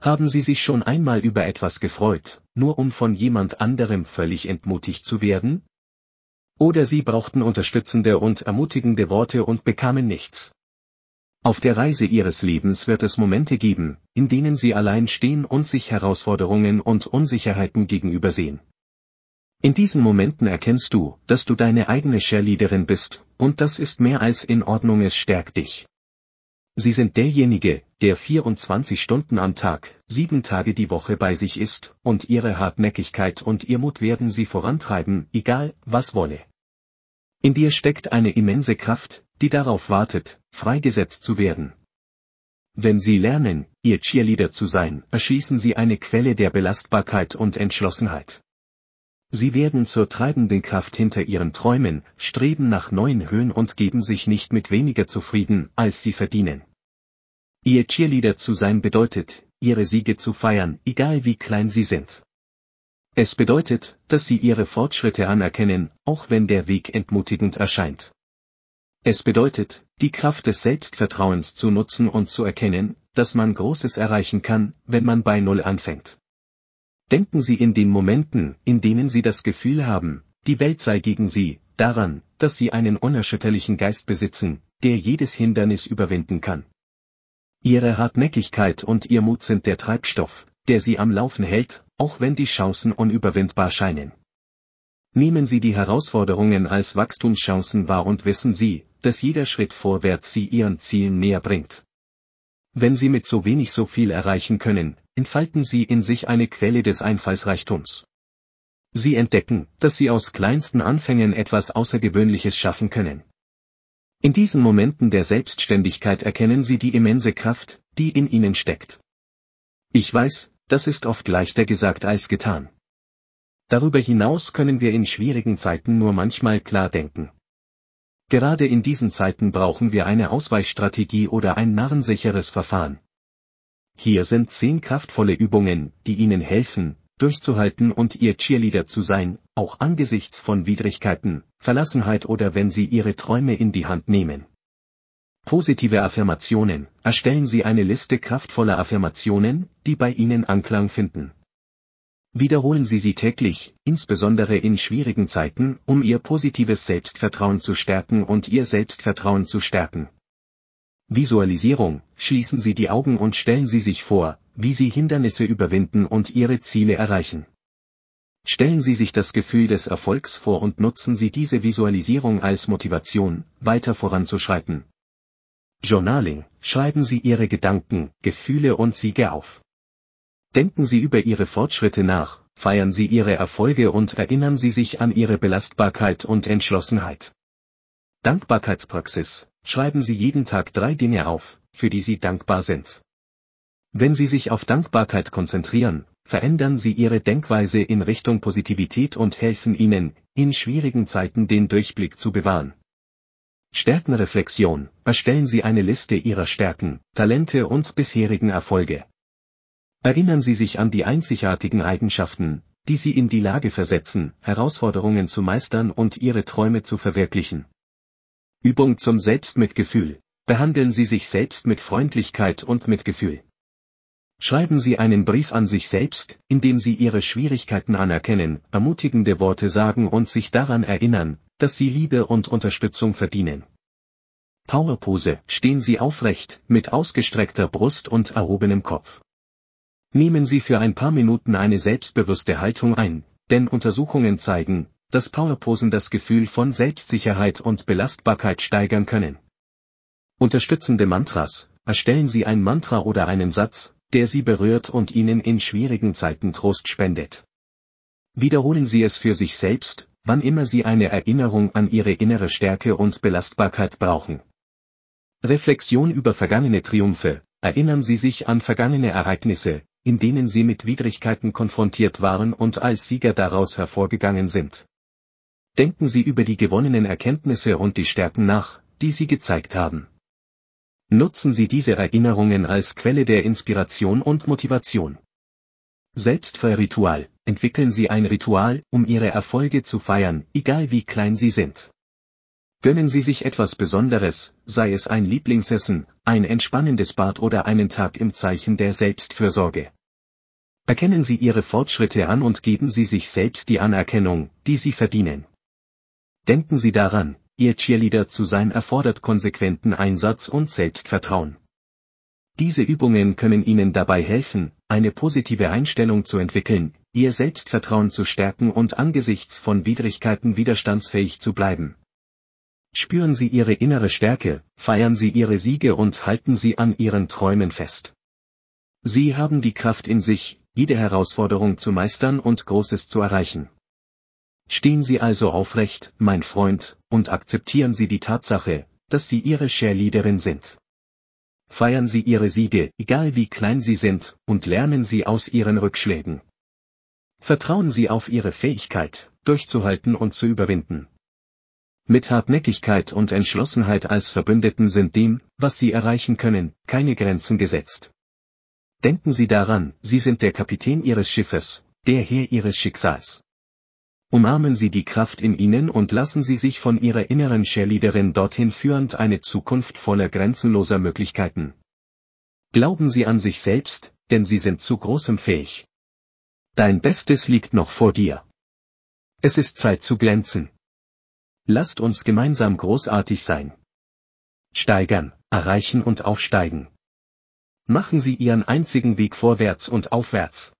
Haben Sie sich schon einmal über etwas gefreut, nur um von jemand anderem völlig entmutigt zu werden? Oder Sie brauchten unterstützende und ermutigende Worte und bekamen nichts. Auf der Reise Ihres Lebens wird es Momente geben, in denen Sie allein stehen und sich Herausforderungen und Unsicherheiten gegenübersehen. In diesen Momenten erkennst du, dass du deine eigene Cheerleaderin bist, und das ist mehr als in Ordnung, es stärkt dich. Sie sind derjenige, der 24 Stunden am Tag, sieben Tage die Woche bei sich ist, und ihre Hartnäckigkeit und ihr Mut werden sie vorantreiben, egal, was wolle. In dir steckt eine immense Kraft, die darauf wartet, freigesetzt zu werden. Wenn Sie lernen, Ihr Cheerleader zu sein, erschließen Sie eine Quelle der Belastbarkeit und Entschlossenheit. Sie werden zur treibenden Kraft hinter Ihren Träumen, streben nach neuen Höhen und geben sich nicht mit weniger zufrieden, als Sie verdienen. Ihr Cheerleader zu sein bedeutet, Ihre Siege zu feiern, egal wie klein sie sind. Es bedeutet, dass Sie Ihre Fortschritte anerkennen, auch wenn der Weg entmutigend erscheint. Es bedeutet, die Kraft des Selbstvertrauens zu nutzen und zu erkennen, dass man Großes erreichen kann, wenn man bei Null anfängt. Denken Sie in den Momenten, in denen Sie das Gefühl haben, die Welt sei gegen Sie, daran, dass Sie einen unerschütterlichen Geist besitzen, der jedes Hindernis überwinden kann. Ihre Hartnäckigkeit und Ihr Mut sind der Treibstoff, der Sie am Laufen hält, auch wenn die Chancen unüberwindbar scheinen. Nehmen Sie die Herausforderungen als Wachstumschancen wahr und wissen Sie, dass jeder Schritt vorwärts Sie Ihren Zielen näher bringt. Wenn Sie mit so wenig so viel erreichen können, entfalten Sie in sich eine Quelle des Einfallsreichtums. Sie entdecken, dass Sie aus kleinsten Anfängen etwas Außergewöhnliches schaffen können. In diesen Momenten der Selbstständigkeit erkennen Sie die immense Kraft, die in Ihnen steckt. Ich weiß, das ist oft leichter gesagt als getan. Darüber hinaus können wir in schwierigen Zeiten nur manchmal klar denken. Gerade in diesen Zeiten brauchen wir eine Ausweichstrategie oder ein narrensicheres Verfahren. Hier sind zehn kraftvolle Übungen, die Ihnen helfen, durchzuhalten und Ihr Cheerleader zu sein, auch angesichts von Widrigkeiten, Verlassenheit oder wenn Sie Ihre Träume in die Hand nehmen. Positive Affirmationen. Erstellen Sie eine Liste kraftvoller Affirmationen, die bei Ihnen Anklang finden. Wiederholen Sie sie täglich, insbesondere in schwierigen Zeiten, um Ihr positives Selbstvertrauen zu stärken und Ihr Selbstvertrauen zu stärken. Visualisierung, schließen Sie die Augen und stellen Sie sich vor, wie Sie Hindernisse überwinden und Ihre Ziele erreichen. Stellen Sie sich das Gefühl des Erfolgs vor und nutzen Sie diese Visualisierung als Motivation, weiter voranzuschreiten. Journaling, schreiben Sie Ihre Gedanken, Gefühle und Siege auf. Denken Sie über Ihre Fortschritte nach, feiern Sie Ihre Erfolge und erinnern Sie sich an Ihre Belastbarkeit und Entschlossenheit. Dankbarkeitspraxis. Schreiben Sie jeden Tag drei Dinge auf, für die Sie dankbar sind. Wenn Sie sich auf Dankbarkeit konzentrieren, verändern Sie Ihre Denkweise in Richtung Positivität und helfen Ihnen, in schwierigen Zeiten den Durchblick zu bewahren. Stärkenreflexion. Erstellen Sie eine Liste Ihrer Stärken, Talente und bisherigen Erfolge. Erinnern Sie sich an die einzigartigen Eigenschaften, die Sie in die Lage versetzen, Herausforderungen zu meistern und Ihre Träume zu verwirklichen. Übung zum Selbstmitgefühl. Behandeln Sie sich selbst mit Freundlichkeit und Mitgefühl. Schreiben Sie einen Brief an sich selbst, in dem Sie Ihre Schwierigkeiten anerkennen, ermutigende Worte sagen und sich daran erinnern, dass Sie Liebe und Unterstützung verdienen. Powerpose, stehen Sie aufrecht, mit ausgestreckter Brust und erhobenem Kopf. Nehmen Sie für ein paar Minuten eine selbstbewusste Haltung ein, denn Untersuchungen zeigen, dass Powerposen das Gefühl von Selbstsicherheit und Belastbarkeit steigern können. Unterstützende Mantras, erstellen Sie ein Mantra oder einen Satz, der Sie berührt und Ihnen in schwierigen Zeiten Trost spendet. Wiederholen Sie es für sich selbst, wann immer Sie eine Erinnerung an Ihre innere Stärke und Belastbarkeit brauchen. Reflexion über vergangene Triumphe, erinnern Sie sich an vergangene Ereignisse, in denen sie mit Widrigkeiten konfrontiert waren und als Sieger daraus hervorgegangen sind. Denken Sie über die gewonnenen Erkenntnisse und die Stärken nach, die Sie gezeigt haben. Nutzen Sie diese Erinnerungen als Quelle der Inspiration und Motivation. Selbstfeierritual, entwickeln Sie ein Ritual, um Ihre Erfolge zu feiern, egal wie klein sie sind. Gönnen Sie sich etwas Besonderes, sei es ein Lieblingsessen, ein entspannendes Bad oder einen Tag im Zeichen der Selbstfürsorge. Erkennen Sie Ihre Fortschritte an und geben Sie sich selbst die Anerkennung, die Sie verdienen. Denken Sie daran, Ihr Cheerleader zu sein erfordert konsequenten Einsatz und Selbstvertrauen. Diese Übungen können Ihnen dabei helfen, eine positive Einstellung zu entwickeln, Ihr Selbstvertrauen zu stärken und angesichts von Widrigkeiten widerstandsfähig zu bleiben. Spüren Sie Ihre innere Stärke, feiern Sie Ihre Siege und halten Sie an Ihren Träumen fest. Sie haben die Kraft in sich, jede Herausforderung zu meistern und Großes zu erreichen. Stehen Sie also aufrecht, mein Freund, und akzeptieren Sie die Tatsache, dass Sie Ihre Cheerleaderin sind. Feiern Sie Ihre Siege, egal wie klein sie sind, und lernen Sie aus Ihren Rückschlägen. Vertrauen Sie auf Ihre Fähigkeit, durchzuhalten und zu überwinden. Mit Hartnäckigkeit und Entschlossenheit als Verbündeten sind dem, was Sie erreichen können, keine Grenzen gesetzt. Denken Sie daran, Sie sind der Kapitän Ihres Schiffes, der Herr Ihres Schicksals. Umarmen Sie die Kraft in Ihnen und lassen Sie sich von Ihrer inneren Cheerleaderin dorthin führend eine Zukunft voller grenzenloser Möglichkeiten. Glauben Sie an sich selbst, denn Sie sind zu großem fähig. Dein Bestes liegt noch vor dir. Es ist Zeit zu glänzen. Lasst uns gemeinsam großartig sein. Steigern, erreichen und aufsteigen. Machen Sie Ihren einzigen Weg vorwärts und aufwärts.